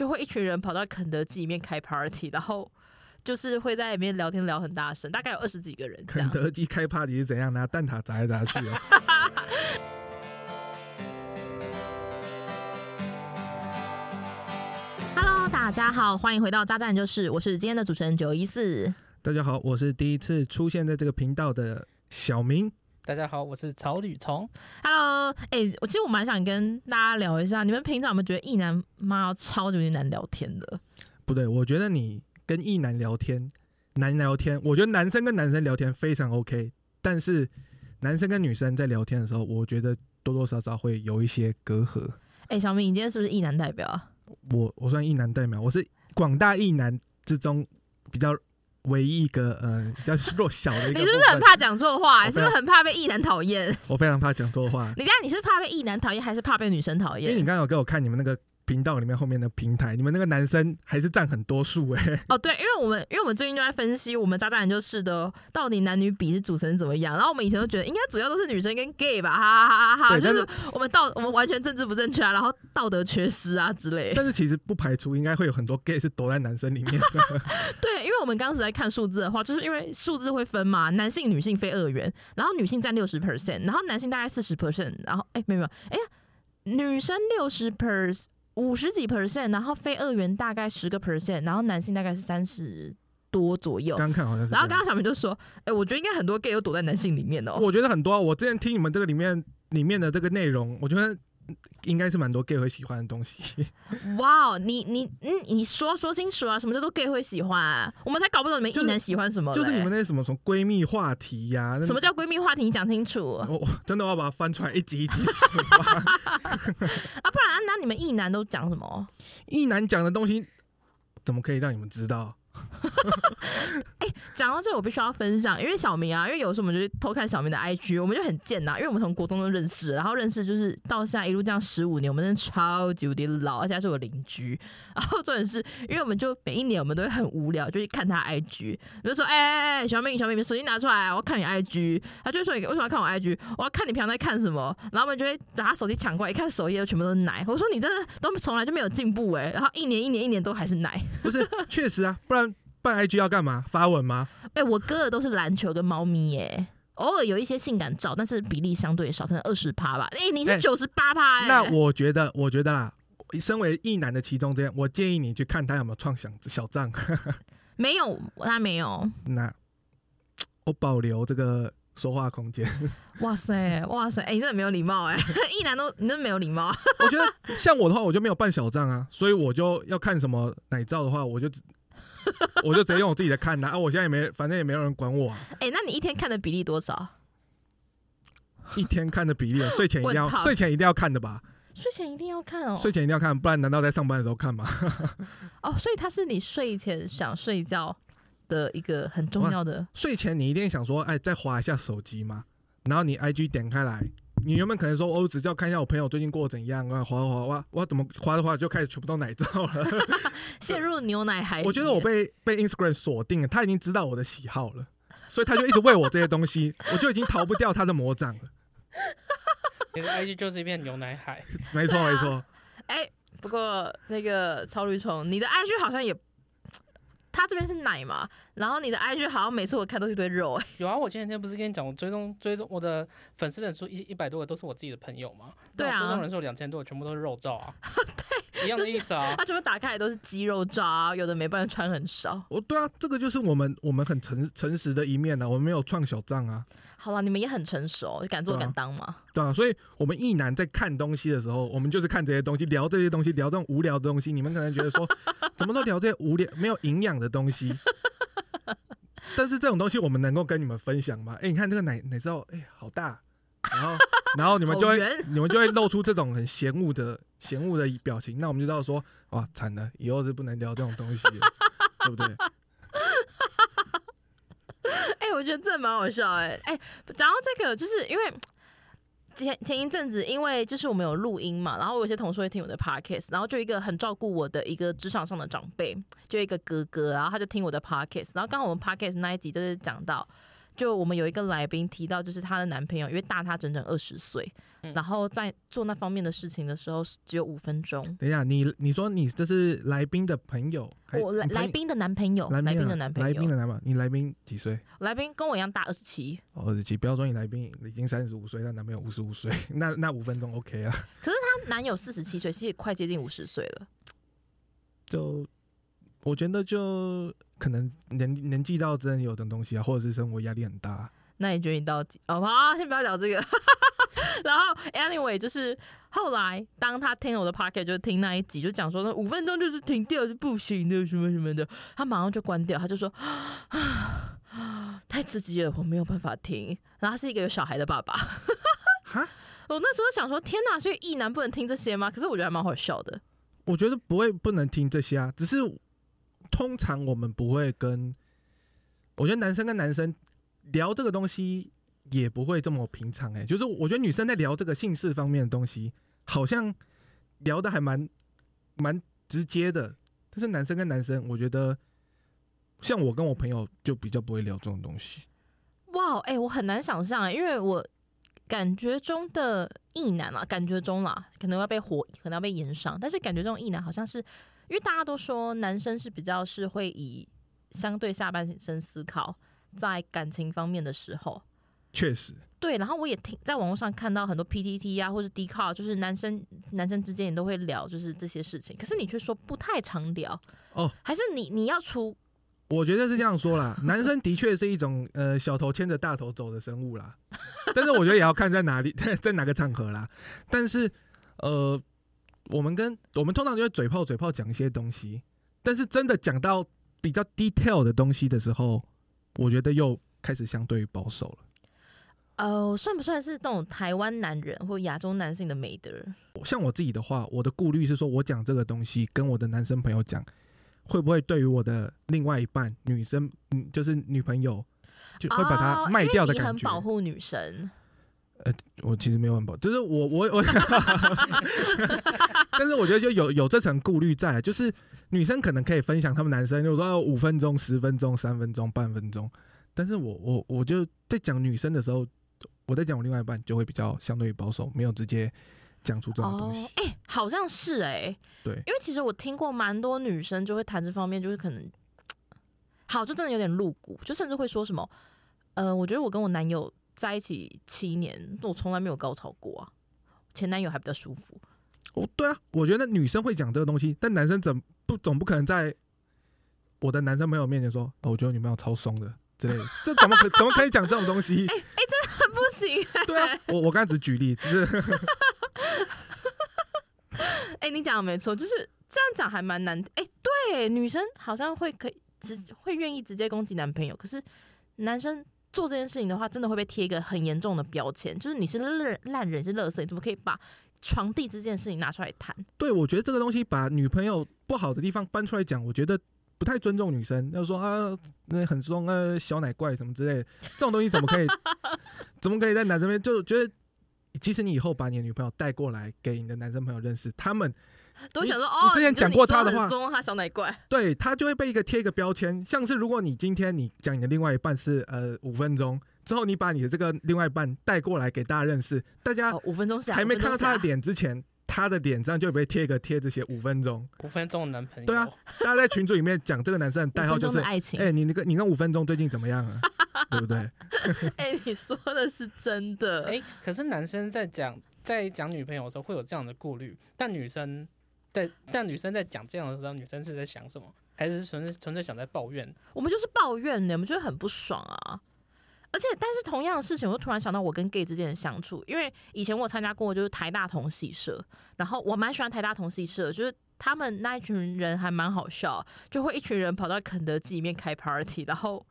就会一群人跑到肯德基里面开 party，然后就是会在里面聊天聊很大声，大概有二十几个人肯。德基开 party 是怎样拿蛋挞砸来砸去哦？Hello，大家好，欢迎回到渣战就是，我是今天的主持人九一四。大家好，我是第一次出现在这个频道的小明。大家好，我是草履虫。Hello，哎、我其实我蛮想跟大家聊一下，你们平常有没有觉得异男妈超级难聊天的？不对，我觉得你跟异男聊天，男聊天，我觉得男生跟男生聊天非常 OK，但是男生跟女生在聊天的时候，我觉得多多少少会有一些隔阂。哎、小明，你今天是不是异男代表啊？我我算异男代表，我是广大异男之中比较唯一一个呃比较弱小的一个。你是不是很？怕讲错话？你是不是很怕被异男讨厌？我非常怕讲错话，你看你是怕被异男讨厌，还是怕被女生讨厌因为你？刚刚有给我看你们那个频道里面后面的平台，你们那个男生还是占很多数哎、哦，对，因为我们因为我们最近就在分析我们渣渣男就是的到底男女比是组成怎么样，然后我们以前都觉得应该主要都是女生跟 gay 吧，哈哈哈哈哈，就是我们道我们完全政治不正确啊，然后道德缺失啊之类。但是其实不排除应该会有很多 gay 是躲在男生里面的。对，因为我们刚时在看数字的话，就是因为数字会分嘛，男性、女性非二元，然后女性占六十 percent，然后男性大概四十 percent，然后哎没有没有，哎呀，女生六十 per 五十几 percent，然后非二元大概十个 percent，然后男性大概是三十多左右。刚看好像是。然后刚刚小明就说：“哎、我觉得应该很多 gay 都躲在男性里面的哦。我觉得很多、啊，我之前听你们这个里面里面的这个内容，我觉得应该是蛮多 gay 会喜欢的东西。哇哦，你你嗯，你说说清楚啊，什么叫做 gay 会喜欢、啊？我们才搞不懂你们就是异男喜欢什么嘞、就是你们那些什么什么闺蜜话题呀、那什么叫闺蜜话题？你讲清楚我我真的要把它翻出来一集一集数。啊！不然、啊、那你们异男都讲什么？一男讲的东西怎么可以让你们知道？讲到这，我必须要分享，因为小明啊，因为有时候我们就去偷看小明的 IG，我们就很贱呐、因为我们从国中都认识，然后认识就是到现在一路这样十五年，我们真的超级无敌老，而且还是我邻居。然后重点是因为我们就每一年我们都会很无聊，就去看他 IG，我就说哎哎哎，小明小明，手机拿出来，我要看你 IG。他就会说为什么要看我 IG？我要看你平常在看什么。然后我们就会把他手机抢过来，一看首页全部都是奶。我说你真的都从来就没有进步哎、然后一年一年一年都还是奶。不是，确实啊，不然办 IG 要干嘛？发文吗？哎、我哥的都是篮球跟猫咪耶、偶尔有一些性感照，但是比例相对少，可能二十趴吧。哎、你是哎九十八趴哎。那我觉得，我觉得啦，身为一男的其中之一，我建议你去看他有没有创想小账。没有，他没有。那我保留这个说话空间。哇塞，哇塞，哎、你真的没有礼貌哎、一男都你真的没有礼貌。我觉得像我的话，我就没有办小账啊，所以我就要看什么奶照的话，我就只 我就直接用我自己的看呐、啊。我现在也没，反正也没有人管我、啊。哎、那你一天看的比例多少？一天看的比例，睡前一定要 睡前一定要看的吧？睡前一定要看哦。睡前一定要看，不然难道在上班的时候看吗？哦，所以它是你睡前想睡觉的一个很重要的。睡前你一定想说，哎，再划一下手机吗，然后你 IG 点开来，你原本可能说，哦，只是要看一下我朋友最近过得怎样啊，滑滑滑，我，怎么滑着滑着就开始全部都奶照了？陷入牛奶海。我觉得我被被 Instagram 锁定了，他已经知道我的喜好了，所以他就一直喂我这些东西，我就已经逃不掉他的魔掌了。你的 IG 就是一片牛奶海，没错啊没错，哎、不过那个超绿虫，你的 IG 好像也，他这边是奶嘛，然后你的 IG 好像每次我看都是一堆肉、哎，有啊，我前几天不是跟你讲，我追踪追踪我的粉丝人数一一百多个都是我自己的朋友嘛，对啊。追踪人数两千多，全部都是肉照啊，对，一样的意思啊。他全部打开来都是肌肉照啊，有的没办法穿很少。哦对啊，这个就是我们我们很诚诚实的一面呢、啊，我们没有创小账啊，好了，你们也很成熟，敢做敢当嘛。对啊，所以我们一男在看东西的时候，我们就是看这些东西，聊这些东西，聊这种无聊的东西。你们可能觉得说，怎么都聊这些无聊、没有营养的东西。但是这种东西我们能够跟你们分享吗？哎、你看这个奶奶罩，哎、好大，然后 然后你们就会你们就会露出这种很嫌恶的 嫌恶的表情，那我们就知道说，哇，惨了，以后是不能聊这种东西了，对不对？哎、我觉得这蛮好笑哎、哎、讲到这个，就是因为前前一阵子，因为就是我们有录音嘛，然后我有些同事会听我的 podcast，然后就一个很照顾我的一个职场上的长辈，就一个哥哥，然后他就听我的 podcast，然后刚好我们 podcast 那一集就是讲到。就我们有一个来宾提到，就是她的男朋友因为大她整整二十岁，嗯然后在做那方面的事情的时候只有五分钟。等一下，你你说你这是来宾的朋友，还我来你朋来宾的男朋友，来宾的男朋友来宾友，的男朋友，你来宾几岁？来宾跟我一样大二十七，哦二十七。不要说你来宾已经三十五岁，但男朋友五十五岁，那那五分钟 OK 啊。可是她男友四十七岁，其实也快接近五十岁了。就我觉得就可能年年纪到真的有的东西啊，或者是生活压力很大。那你觉得你到底？哦，好，先不要聊这个。然后，anyway，就是后来当他听了我的 pocket，就听那一集，就讲说那五分钟就是停掉就不行的，什么什么的，他马上就关掉，他就说啊 太刺激了，我没有办法听。然后他是一个有小孩的爸爸，哈，我那时候想说，天哪，所以异男不能听这些吗？可是我觉得还蛮好笑的。我觉得不会不能听这些啊，只是通常我们不会跟，我觉得男生跟男生聊这个东西也不会这么平常哎、就是我觉得女生在聊这个性事方面的东西，好像聊的还蛮蛮直接的，但是男生跟男生，我觉得像我跟我朋友就比较不会聊这种东西。哇，哎、我很难想象、因为我感觉中的异男啊，感觉中啦，可能要被火，可能要被延上，但是感觉中异男好像是，因为大家都说男生是比较是会以相对下半身思考，在感情方面的时候。确实，对，然后我也听在网络上看到很多 PTT 啊，或是 d c a r 就是男生男生之间也都会聊，就是这些事情。可是你却说不太常聊哦，还是你你要出我觉得是这样说啦，男生的确是一种呃小头牵着大头走的生物啦，但是我觉得也要看在哪里，在哪个场合啦。但是呃，我们跟我们通常就会嘴炮嘴炮讲一些东西，但是真的讲到比较 detail 的东西的时候，我觉得又开始相对保守了。呃，算不算是那种台湾男人或亚洲男性的美德？像我自己的话，我的顾虑是说，我讲这个东西跟我的男生朋友讲，会不会对于我的另外一半女生，嗯，就是女朋友，就会把它卖掉的感觉？保护女生。我其实没有很保，就是我我我，但是我觉得就有有这层顾虑在，就是女生可能可以分享他们男生，就是说五分钟、十分钟、三分钟、半分钟，但是我我我就在讲女生的时候，我在讲我另外一半就会比较相对于保守，没有直接讲出这种东西。哦，哎、好像是哎、对因为其实我听过蛮多女生就会谈这方面，就是可能 好，就真的有点露骨，就甚至会说什么，呃，我觉得我跟我男友在一起七年，我从来没有高潮过啊，前男友还比较舒服。哦，对啊，我觉得女生会讲这个东西，但男生怎不总不可能在我的男生朋友面前说，哦、我觉得女朋友超松的之类的，这怎么可怎么可以讲这种东西？哎哎，真的很不行，对啊，我我刚才只举例，只是哎、你讲的没错，就是这样讲还蛮难。哎、对，女生好像会可以直会愿意直接攻击男朋友，可是男生做这件事情的话，真的会被贴一个很严重的标签，就是你是烂烂人，是垃圾，你怎么可以把床地这件事情拿出来谈？对我觉得这个东西把女朋友不好的地方搬出来讲，我觉得不太尊重女生。要说啊，那很凶啊，小奶怪什么之类的，这种东西怎么可以 怎么可以在男生边就觉得？即使你以后把你的女朋友带过来给你的男生朋友认识，他们都想说哦你哦，之前讲过他的话说，他小奶怪。对他就会被一个贴一个标签，像是如果你今天你讲你的另外一半是呃五分钟之后，你把你的这个另外一半带过来给大家认识，大家哦，五分钟下还没看到他的脸。之前，他的脸上就会被贴一个贴着写五分钟。五分钟的男朋友，对啊，大家在群组里面讲这个男生的代号就是爱情，哎、你那个你跟五分钟最近怎么样啊？对不对？哎、你说的是真的。哎、可是男生在讲在讲女朋友的时候会有这样的顾虑，但女生在但女生在讲这样的时候，女生是在想什么？还是纯粹纯粹想在抱怨？我们就是抱怨的，我们就会很不爽啊。而且，但是同样的事情，我就突然想到我跟 gay 之间的相处，因为以前我参加过就是台大同系社，然后我蛮喜欢台大同系社，就是他们那一群人还蛮好笑，就会一群人跑到肯德基里面开 party，然后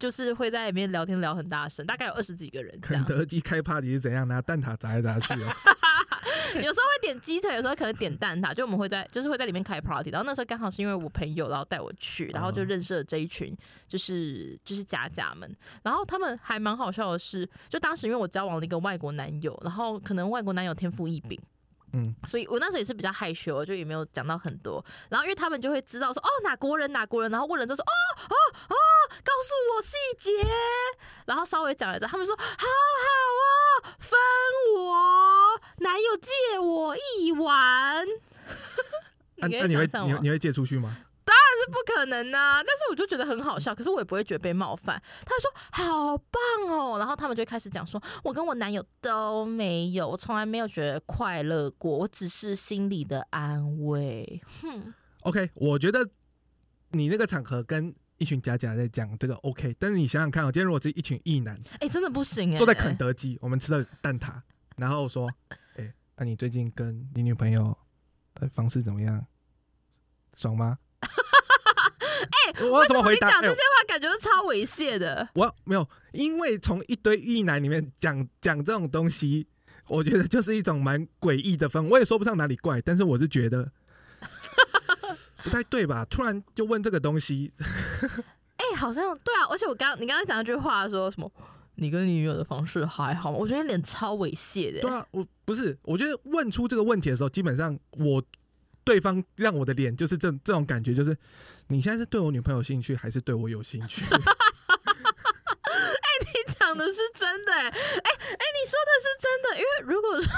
就是会在里面聊天聊很大声，大概有二十几个人这肯样。德基开 party 是怎样拿蛋挞砸来砸去啊？有时候会点鸡腿，有时候可能点蛋挞，就我们会在就是会在里面开 party。然后那时候刚好是因为我朋友，然后带我去，然后就哦认识了这一群就是就是假假们。然后他们还蛮好笑的是，就当时因为我交往了一个外国男友，然后可能外国男友天赋异禀。嗯，所以我那时候也是比较害羞，就也没有讲到很多。然后因为他们就会知道说哦哪国人哪国人，然后问了之后说哦哦哦，告诉我细节，然后稍微讲了一下，他们说好好哦，分我，男友借我一碗。那、那、你会？你你会借出去吗？是不可能呐、但是我就觉得很好笑，可是我也不会觉得被冒犯。他说好棒哦，然后他们就开始讲说，我跟我男友都没有，我从来没有觉得快乐过，我只是心里的安慰。哼，OK，我觉得你那个场合跟一群假假在讲这个 OK，但是你想想看哦，今天如果是一群异男哎、真的不行哎、坐在肯德基，我们吃了蛋挞，然后说，哎、那、你最近跟你女朋友的方式怎么样？爽吗？哎、我要怎么回答？哎你讲这些话，感觉都超猥亵的。我没有，因为从一堆异男里面讲讲这种东西，我觉得就是一种蛮诡异的氛围。我也说不上哪里怪，但是我是觉得 不太对吧？突然就问这个东西，哎、好像对啊，而且我刚你刚才讲那句话说什么？你跟你女友的方式还好吗？我觉得脸超猥亵的、对啊，我不是，我觉得问出这个问题的时候，基本上我对方让我的脸就是这这种感觉，就是你现在是对我女朋友兴趣，还是对我有兴趣？你讲的是真的、哎、哎、你说的是真的，因为如果说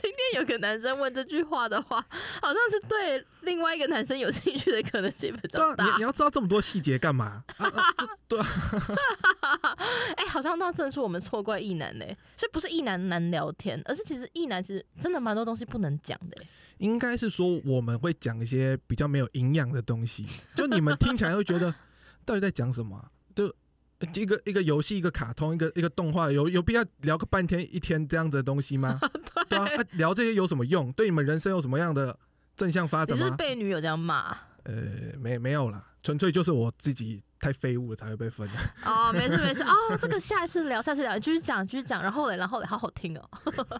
今天有个男生问这句话的话，好像是对另外一个男生有兴趣的可能性比较大你你。要知道这么多细节干嘛？啊啊 对啊，哎、好像那真的是我们错怪异男呢、所以不是异男难聊天，而是其实异男其实真的蛮多东西不能讲的、欸。应该是说我们会讲一些比较没有营养的东西，就你们听起来会觉得到底在讲什么啊、就一个一个游戏，一个卡通，一个一个动画，有有必要聊个半天一天这样子的东西吗？对啊，啊聊这些有什么用？对你们人生有什么样的正向发你是不是？被女友这样骂？呃，没没有啦，纯粹就是我自己太废物了才会被分。哦，没事没事，哦，这个下一次聊，下次聊，继续讲，继续讲，然后嘞，然后嘞，好好听哦，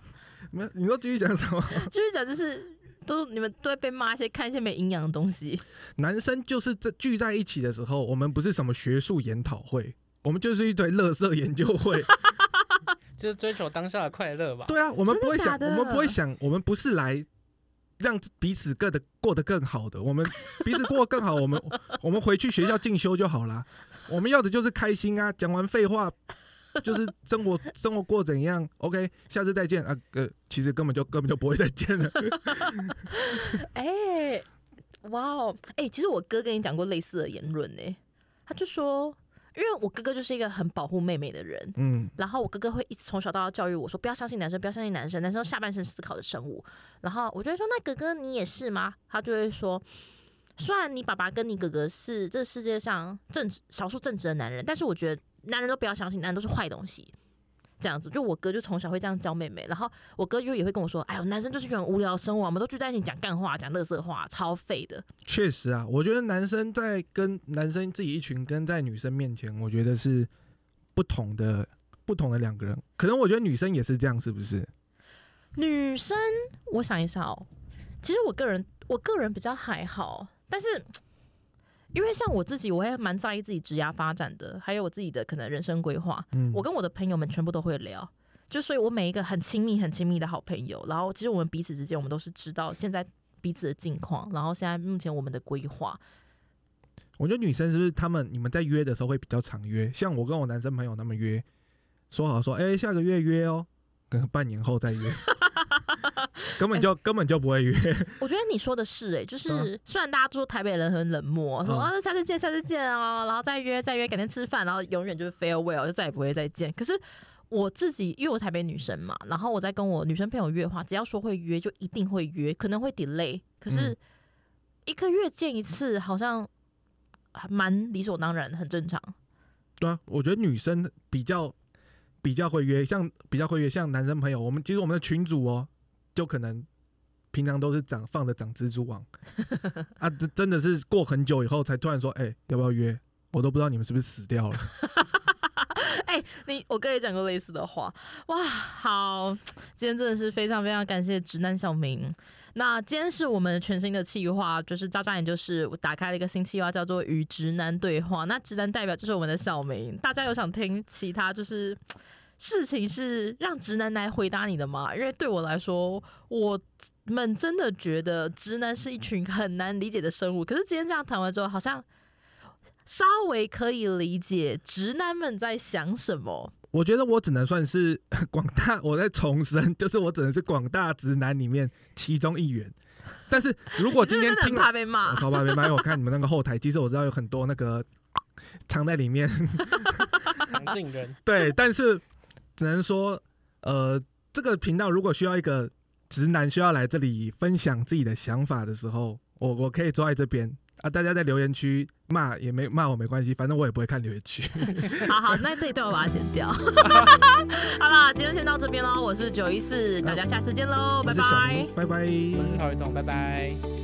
没有，你说继续讲什么？继续讲，就是都你们都会被骂一些看一些没营养的东西。男生就是这聚在一起的时候，我们不是什么学术研讨会，我们就是一堆乐色研究会。就是追求当下的快乐吧。对啊，我们不会想，的的我们不会想，我们不是来让彼此过得过得更好的，我们彼此过得更好，我们 我们回去学校进修就好啦。我们要的就是开心啊！讲完废话，就是生活 生活过怎样？OK，下次再见啊！呃，其实根本就根本就不会再见了。哎、哇哦，哎，其实我哥跟你讲过类似的言论呢，他就说，因为我哥哥就是一个很保护妹妹的人，嗯，然后我哥哥会一直从小到大教育我说，不要相信男生，不要相信男生，男生下半身思考的生物。然后我就会说，那哥哥你也是吗？他就会说，虽然你爸爸跟你哥哥是这世界上正直少数正直的男人，但是我觉得男人都不要相信，男人都是坏东西。这样子，就我哥就从小会这样教妹妹，然后我哥又也会跟我说：“哎呦，男生就是喜欢无聊生物啊，我们都聚在一起讲干话、讲乐色话，超废的。确实啊，我觉得男生在跟男生自己一群，跟在女生面前，我觉得是不同的不同的两个人。可能我觉得女生也是这样，是不是？”女生，我想一下哦，其实我个人我个人比较还好，但是因为像我自己，我也蛮在意自己职业发展的，还有我自己的可能人生规划。嗯，我跟我的朋友们全部都会聊，就所以，我每一个很亲密、很亲密的好朋友，然后其实我们彼此之间，我们都是知道现在彼此的近况，然后现在目前我们的规划。我觉得女生是不是他们你们在约的时候会比较常约？像我跟我男生朋友他们约，说好说，哎、下个月约哦，跟半年后再约，根本就、根本就不会约。我觉得你说的是、欸，哎，就是虽然大家说台北人很冷漠，说嗯啊下次见，下次见哦，然后再约再约，改天吃饭，然后永远就是 farewell，就再也不会再见。可是我自己，因为我台北女生嘛，然后我在跟我女生朋友约的话，只要说会约，就一定会约，可能会 delay，可是嗯一个月见一次，好像还蛮理所当然，很正常。对啊，我觉得女生比较比较会约，像比较会约，像男生朋友，我们其实我们的群主哦，就可能平常都是长放着长蜘蛛网啊，真的是过很久以后才突然说，哎、要不要约？我都不知道你们是不是死掉了。哎、你我哥也讲过类似的话，哇，好，今天真的是非常非常感谢直男小明。那今天是我们全新的企划，就是渣渣研究室我打开了一个新企划，叫做与直男对话。那直男代表就是我们的小明，大家有想听其他就是事情是让直男来回答你的吗？因为对我来说，我们真的觉得直男是一群很难理解的生物。可是今天这样谈完之后，好像稍微可以理解直男们在想什么。我觉得我只能算是 广大，我在重申，就是我只能是广大直男里面其中一员。但是如果今天 听怕被骂，我超怕被骂。因为我看你们那个后台，其实我知道有很多那个 藏在里面，藏进人。对，但是只能说，呃，这个频道如果需要一个直男需要来这里分享自己的想法的时候，我我可以坐在这边。啊！大家在留言区骂也没骂我没关系，反正我也不会看留言区。好好，那这一段我把它剪掉。好了，今天先到这边喽。我是九一四，大家下次见喽，拜拜，拜拜，我是曹宇总，拜拜。